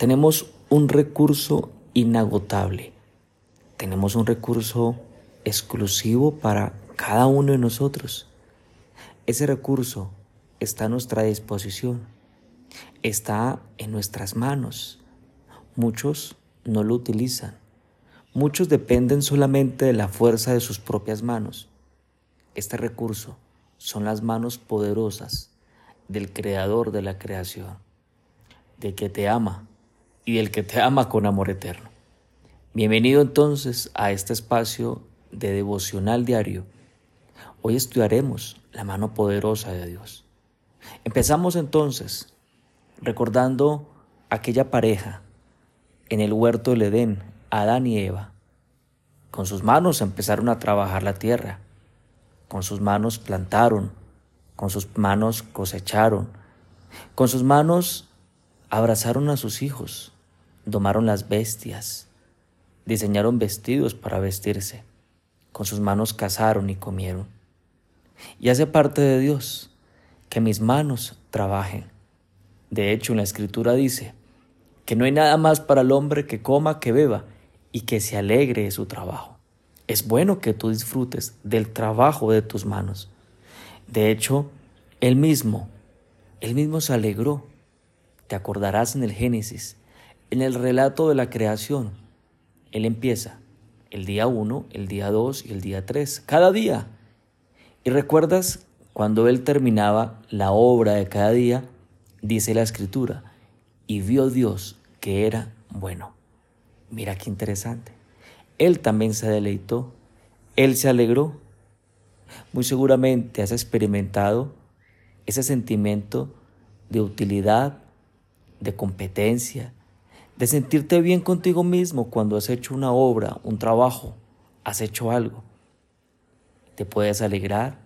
tenemos un recurso inagotable. Tenemos un recurso exclusivo para cada uno de nosotros. Ese recurso está a nuestra disposición, está en nuestras manos. Muchos no lo utilizan. Muchos dependen solamente de la fuerza de sus propias manos. Este recurso son las manos poderosas del Creador de la creación, del que te ama y del que te ama con amor eterno. Bienvenido entonces a este espacio de devocional diario. Hoy estudiaremos la mano poderosa de Dios. Empezamos entonces recordando aquella pareja en el huerto del Edén, Adán y Eva. Con sus manos empezaron a trabajar la tierra, con sus manos plantaron, con sus manos cosecharon, con sus manos abrazaron a sus hijos, domaron las bestias, diseñaron vestidos para vestirse, con sus manos cazaron y comieron. Y hace parte de Dios que mis manos trabajen. De hecho, en la escritura dice que no hay nada más para el hombre que coma, que beba y que se alegre de su trabajo. Es bueno que tú disfrutes del trabajo de tus manos. De hecho, él mismo, él mismo se alegró. Te acordarás en el Génesis, en el relato de la creación, él empieza el día 1, el día 2 y el día 3, cada día. Y recuerdas cuando Él terminaba la obra de cada día, dice la escritura, y vio Dios que era bueno. Mira qué interesante. Él también se deleitó, Él se alegró. Muy seguramente has experimentado ese sentimiento de utilidad, de competencia, de sentirte bien contigo mismo cuando has hecho una obra, un trabajo, has hecho algo. Te puedes alegrar,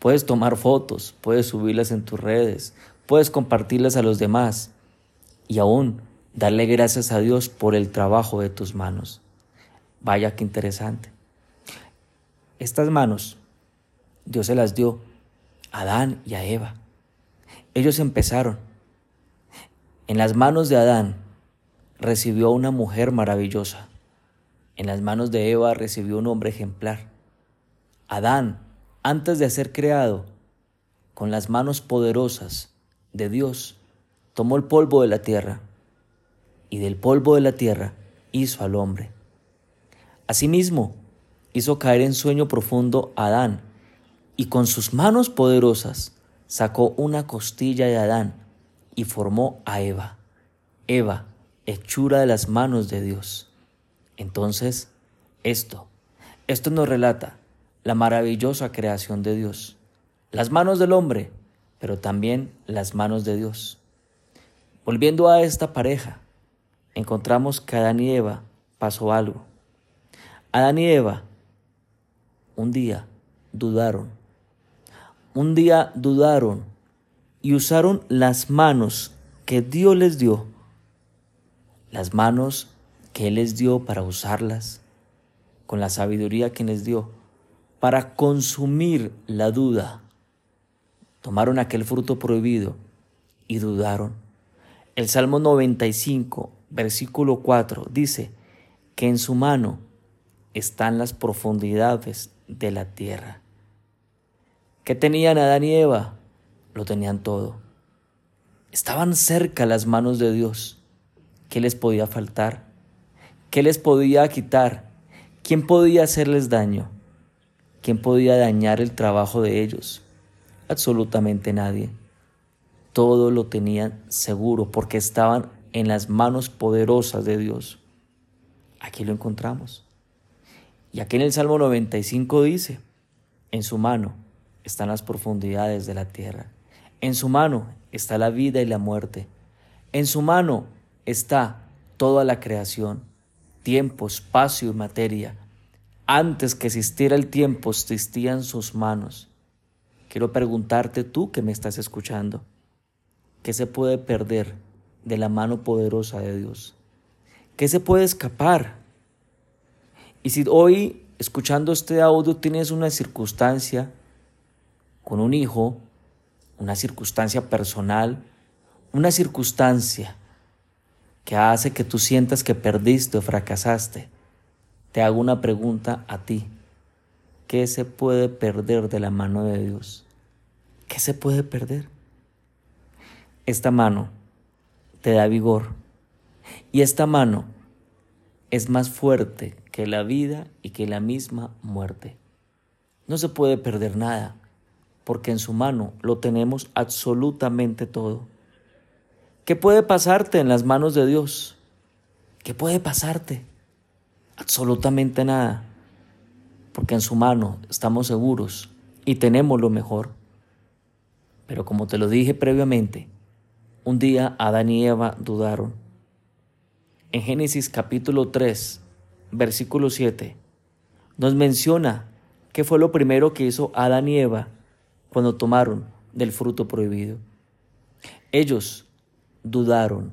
puedes tomar fotos, puedes subirlas en tus redes, puedes compartirlas a los demás y aún darle gracias a Dios por el trabajo de tus manos. Vaya que interesante. Estas manos Dios se las dio a Adán y a Eva. Ellos empezaron. En las manos de Adán recibió a una mujer maravillosa. En las manos de Eva recibió un hombre ejemplar. Adán, antes de ser creado, con las manos poderosas de Dios, tomó el polvo de la tierra y del polvo de la tierra hizo al hombre. Asimismo, hizo caer en sueño profundo a Adán y con sus manos poderosas sacó una costilla de Adán y formó a Eva. Eva, hechura de las manos de Dios. Entonces, esto, esto nos relata la maravillosa creación de Dios, las manos del hombre, pero también las manos de Dios. Volviendo a esta pareja, encontramos que Adán y Eva pasó algo. Adán y Eva un día dudaron. Un día dudaron y usaron las manos que Dios les dio las manos que Él les dio para usarlas, con la sabiduría que les dio, para consumir la duda. Tomaron aquel fruto prohibido y dudaron. El Salmo 95, versículo 4 dice que en su mano están las profundidades de la tierra. ¿Qué tenían Adán y Eva? Lo tenían todo. Estaban cerca las manos de Dios ¿Qué les podía faltar? ¿Qué les podía quitar? ¿Quién podía hacerles daño? ¿Quién podía dañar el trabajo de ellos? Absolutamente nadie. Todo lo tenían seguro porque estaban en las manos poderosas de Dios. Aquí lo encontramos. Y aquí en el Salmo 95 dice, en su mano están las profundidades de la tierra. En su mano está la vida y la muerte. En su mano está toda la creación, tiempo, espacio y materia. Antes que existiera el tiempo, existían sus manos. Quiero preguntarte tú que me estás escuchando, ¿qué se puede perder de la mano poderosa de Dios? ¿Qué se puede escapar? Y si hoy, escuchando este audio, tienes una circunstancia con un hijo, una circunstancia personal, una circunstancia que hace que tú sientas que perdiste o fracasaste, te hago una pregunta a ti. ¿Qué se puede perder de la mano de Dios? ¿Qué se puede perder? Esta mano te da vigor y esta mano es más fuerte que la vida y que la misma muerte. No se puede perder nada, porque en su mano lo tenemos absolutamente todo. ¿Qué puede pasarte en las manos de Dios? ¿Qué puede pasarte? Absolutamente nada, porque en su mano estamos seguros y tenemos lo mejor. Pero como te lo dije previamente, un día Adán y Eva dudaron. En Génesis capítulo 3, versículo 7, nos menciona qué fue lo primero que hizo Adán y Eva cuando tomaron del fruto prohibido. Ellos dudaron.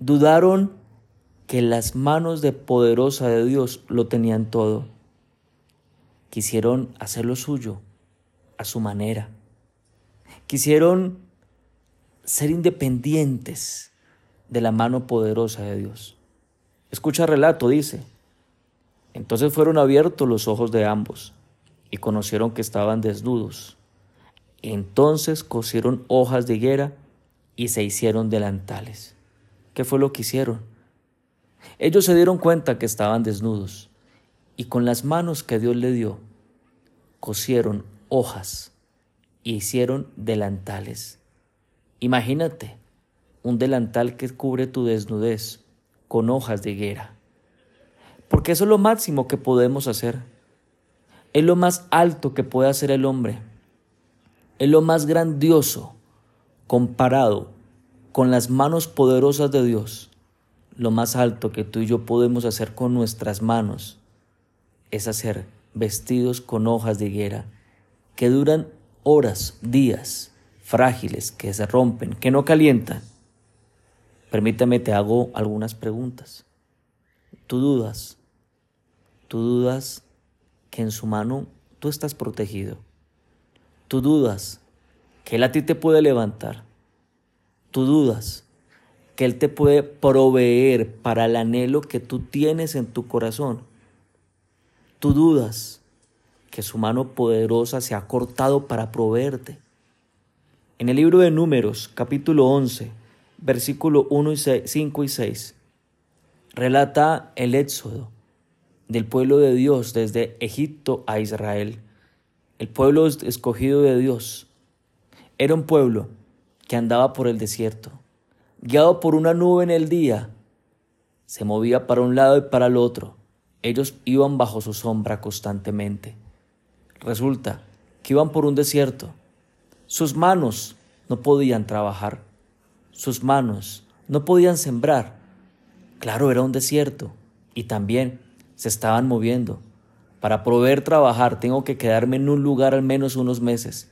Dudaron que las manos de poderosa de Dios lo tenían todo. Quisieron hacer lo suyo a su manera. Quisieron ser independientes de la mano poderosa de Dios. Escucha el relato, dice. Entonces fueron abiertos los ojos de ambos y conocieron que estaban desnudos. Entonces cosieron hojas de higuera y se hicieron delantales. ¿Qué fue lo que hicieron? Ellos se dieron cuenta que estaban desnudos y con las manos que Dios le dio, cosieron hojas y hicieron delantales. Imagínate un delantal que cubre tu desnudez con hojas de higuera. Porque eso es lo máximo que podemos hacer. Es lo más alto que puede hacer el hombre. Es lo más grandioso comparado con las manos poderosas de Dios, lo más alto que tú y yo podemos hacer con nuestras manos es hacer vestidos con hojas de higuera que duran horas, días, frágiles, que se rompen, que no calientan. Permíteme, te hago algunas preguntas. Tú dudas, tú dudas que en su mano tú estás protegido. Tú dudas que Él a ti te puede levantar. Tú dudas que Él te puede proveer para el anhelo que tú tienes en tu corazón. Tú dudas que su mano poderosa se ha cortado para proveerte. En el libro de Números, capítulo 11, versículo 1 y 5 y 6, relata el éxodo del pueblo de Dios desde Egipto a Israel. El pueblo escogido de Dios era un pueblo que andaba por el desierto, guiado por una nube en el día. Se movía para un lado y para el otro. Ellos iban bajo su sombra constantemente. Resulta que iban por un desierto. Sus manos no podían trabajar. Sus manos no podían sembrar. Claro, era un desierto. Y también se estaban moviendo. Para poder trabajar tengo que quedarme en un lugar al menos unos meses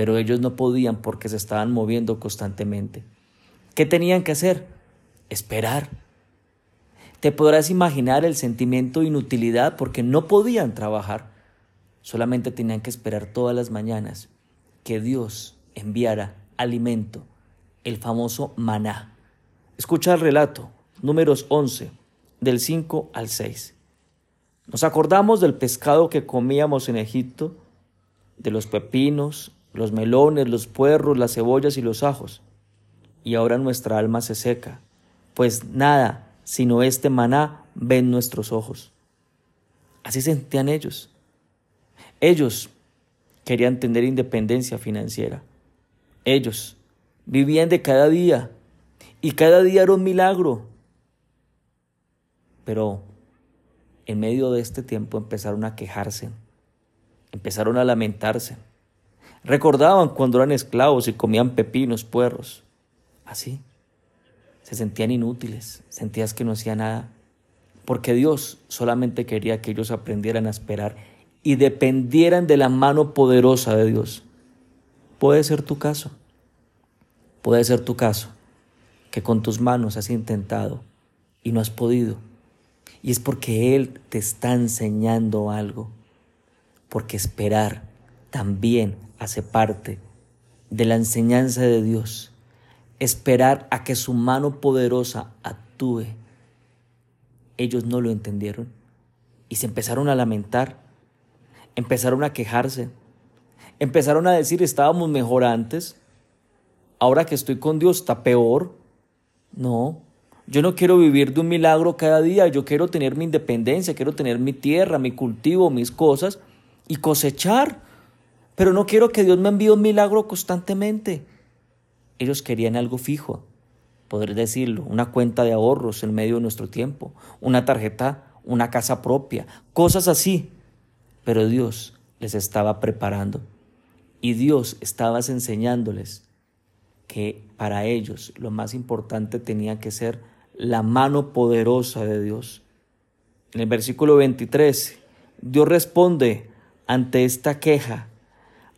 pero ellos no podían porque se estaban moviendo constantemente. ¿Qué tenían que hacer? Esperar. Te podrás imaginar el sentimiento de inutilidad porque no podían trabajar. Solamente tenían que esperar todas las mañanas que Dios enviara alimento, el famoso maná. Escucha el relato, números 11, del 5 al 6. Nos acordamos del pescado que comíamos en Egipto, de los pepinos, los melones, los puerros, las cebollas y los ajos. Y ahora nuestra alma se seca, pues nada sino este maná ven nuestros ojos. Así sentían ellos. Ellos querían tener independencia financiera. Ellos vivían de cada día y cada día era un milagro. Pero en medio de este tiempo empezaron a quejarse, empezaron a lamentarse Recordaban cuando eran esclavos y comían pepinos, puerros. Así. Se sentían inútiles, sentías que no hacía nada. Porque Dios solamente quería que ellos aprendieran a esperar y dependieran de la mano poderosa de Dios. Puede ser tu caso. Puede ser tu caso que con tus manos has intentado y no has podido. Y es porque Él te está enseñando algo. Porque esperar también hace parte de la enseñanza de Dios. esperar a que su mano poderosa actúe. Ellos no lo entendieron y se empezaron a lamentar, empezaron a quejarse, empezaron a decir estábamos mejor antes, ahora que estoy con Dios está peor. No, yo no quiero vivir de un milagro cada día, yo quiero tener mi independencia, quiero tener mi tierra, mi cultivo, mis cosas y cosechar. Pero no quiero que Dios me envíe un milagro constantemente. Ellos querían algo fijo, poder decirlo, una cuenta de ahorros en medio de nuestro tiempo, una tarjeta, una casa propia, cosas así. Pero Dios les estaba preparando y Dios estaba enseñándoles que para ellos lo más importante tenía que ser la mano poderosa de Dios. En el versículo 23, Dios responde ante esta queja,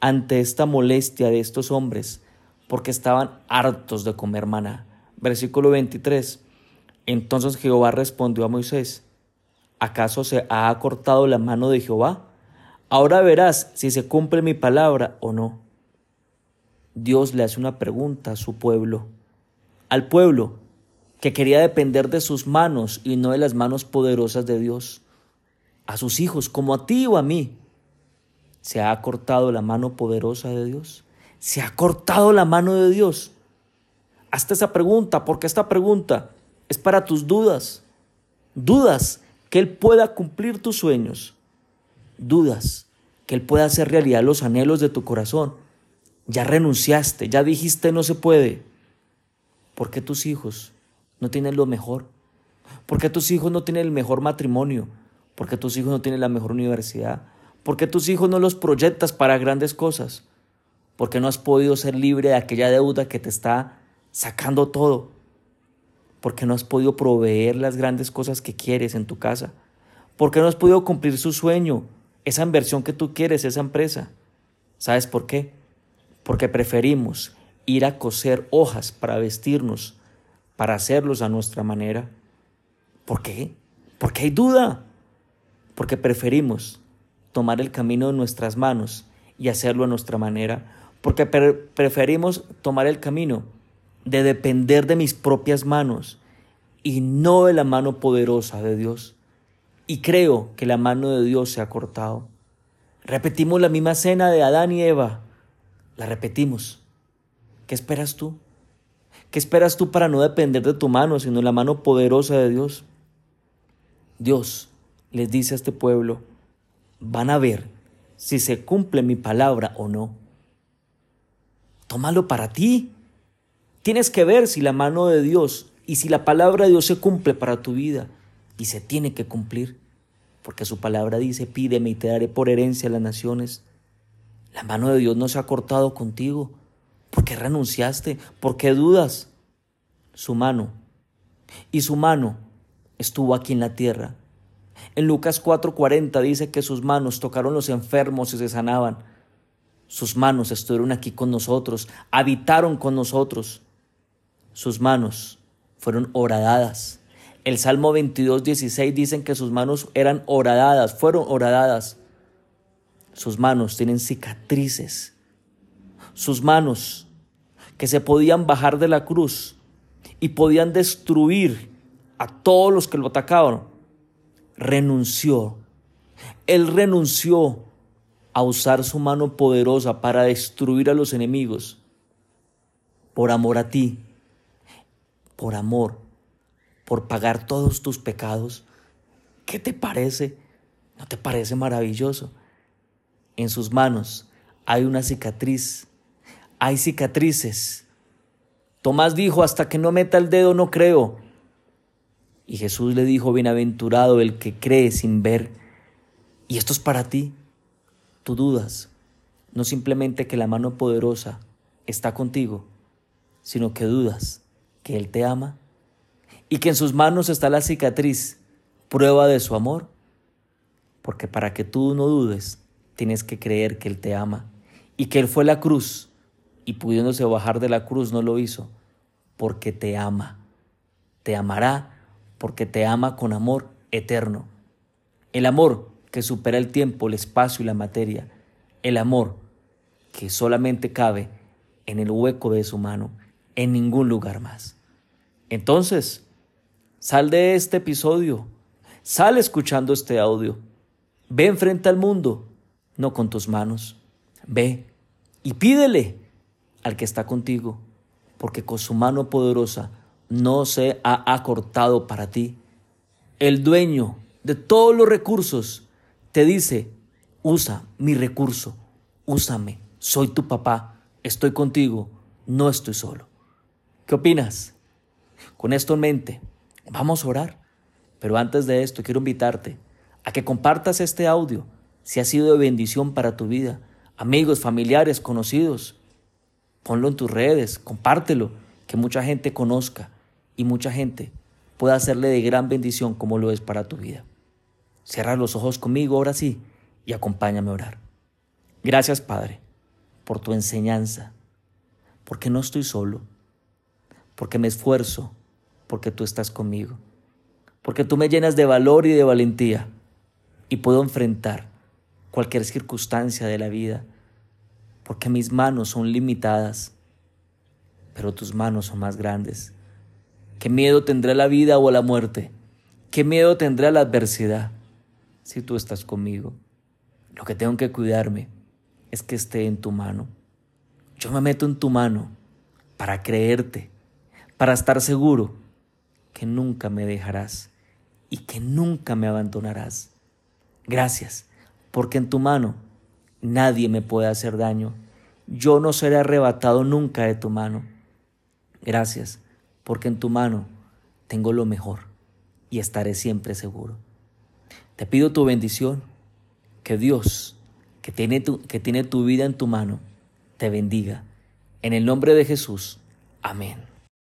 ante esta molestia de estos hombres, porque estaban hartos de comer maná. Versículo 23. Entonces Jehová respondió a Moisés, ¿acaso se ha acortado la mano de Jehová? Ahora verás si se cumple mi palabra o no. Dios le hace una pregunta a su pueblo, al pueblo que quería depender de sus manos y no de las manos poderosas de Dios, a sus hijos como a ti o a mí. ¿Se ha cortado la mano poderosa de Dios? ¿Se ha cortado la mano de Dios? Hazte esa pregunta, porque esta pregunta es para tus dudas. Dudas que Él pueda cumplir tus sueños. Dudas que Él pueda hacer realidad los anhelos de tu corazón. Ya renunciaste, ya dijiste no se puede. ¿Por qué tus hijos no tienen lo mejor? ¿Por qué tus hijos no tienen el mejor matrimonio? ¿Por qué tus hijos no tienen la mejor universidad? ¿Por qué tus hijos no los proyectas para grandes cosas? ¿Por qué no has podido ser libre de aquella deuda que te está sacando todo? ¿Por qué no has podido proveer las grandes cosas que quieres en tu casa? ¿Por qué no has podido cumplir su sueño, esa inversión que tú quieres, esa empresa? ¿Sabes por qué? Porque preferimos ir a coser hojas para vestirnos, para hacerlos a nuestra manera. ¿Por qué? Porque hay duda. Porque preferimos tomar el camino de nuestras manos y hacerlo a nuestra manera porque preferimos tomar el camino de depender de mis propias manos y no de la mano poderosa de Dios. Y creo que la mano de Dios se ha cortado. Repetimos la misma cena de Adán y Eva. La repetimos. ¿Qué esperas tú? ¿Qué esperas tú para no depender de tu mano, sino de la mano poderosa de Dios? Dios les dice a este pueblo, van a ver si se cumple mi palabra o no. Tómalo para ti. Tienes que ver si la mano de Dios y si la palabra de Dios se cumple para tu vida. Y se tiene que cumplir. Porque su palabra dice, pídeme y te daré por herencia a las naciones. La mano de Dios no se ha cortado contigo. ¿Por qué renunciaste? ¿Por qué dudas? Su mano. Y su mano estuvo aquí en la tierra. En Lucas 4:40 dice que sus manos tocaron los enfermos y se sanaban. Sus manos estuvieron aquí con nosotros, habitaron con nosotros. Sus manos fueron horadadas. El Salmo 22, 16 dicen que sus manos eran horadadas, fueron horadadas. Sus manos tienen cicatrices. Sus manos que se podían bajar de la cruz y podían destruir a todos los que lo atacaban. Renunció. Él renunció a usar su mano poderosa para destruir a los enemigos por amor a ti, por amor, por pagar todos tus pecados. ¿Qué te parece? ¿No te parece maravilloso? En sus manos hay una cicatriz, hay cicatrices. Tomás dijo, hasta que no meta el dedo no creo. Y Jesús le dijo, bienaventurado el que cree sin ver. Y esto es para ti tú dudas, no simplemente que la mano poderosa está contigo, sino que dudas que Él te ama y que en sus manos está la cicatriz, prueba de su amor. Porque para que tú no dudes, tienes que creer que Él te ama y que Él fue la cruz y pudiéndose bajar de la cruz no lo hizo porque te ama. Te amará porque te ama con amor eterno. El amor que supera el tiempo, el espacio y la materia, el amor que solamente cabe en el hueco de su mano, en ningún lugar más. Entonces, sal de este episodio, sal escuchando este audio, ve enfrente al mundo, no con tus manos, ve y pídele al que está contigo, porque con su mano poderosa no se ha acortado para ti. El dueño de todos los recursos te dice, usa mi recurso, úsame, soy tu papá, estoy contigo, no estoy solo. ¿Qué opinas? Con esto en mente, vamos a orar. Pero antes de esto, quiero invitarte a que compartas este audio si ha sido de bendición para tu vida. Amigos, familiares, conocidos, ponlo en tus redes, compártelo, que mucha gente conozca y mucha gente pueda hacerle de gran bendición como lo es para tu vida. Cierra los ojos conmigo ahora sí y acompáñame a orar. Gracias, Padre, por tu enseñanza, porque no estoy solo, porque me esfuerzo, porque tú estás conmigo, porque tú me llenas de valor y de valentía y puedo enfrentar cualquier circunstancia de la vida, porque mis manos son limitadas, pero tus manos son más grandes. ¿Qué miedo tendrá la vida o la muerte? ¿Qué miedo tendrá la adversidad si tú estás conmigo? Lo que tengo que cuidarme es que esté en tu mano. Yo me meto en tu mano para creerte, para estar seguro que nunca me dejarás y que nunca me abandonarás. Gracias, porque en tu mano nadie me puede hacer daño. Yo no seré arrebatado nunca de tu mano. Gracias, porque en tu mano tengo lo mejor y estaré siempre seguro. Te pido tu bendición, que Dios, que tiene tu, que tiene tu vida en tu mano, te bendiga. En el nombre de Jesús. Amén.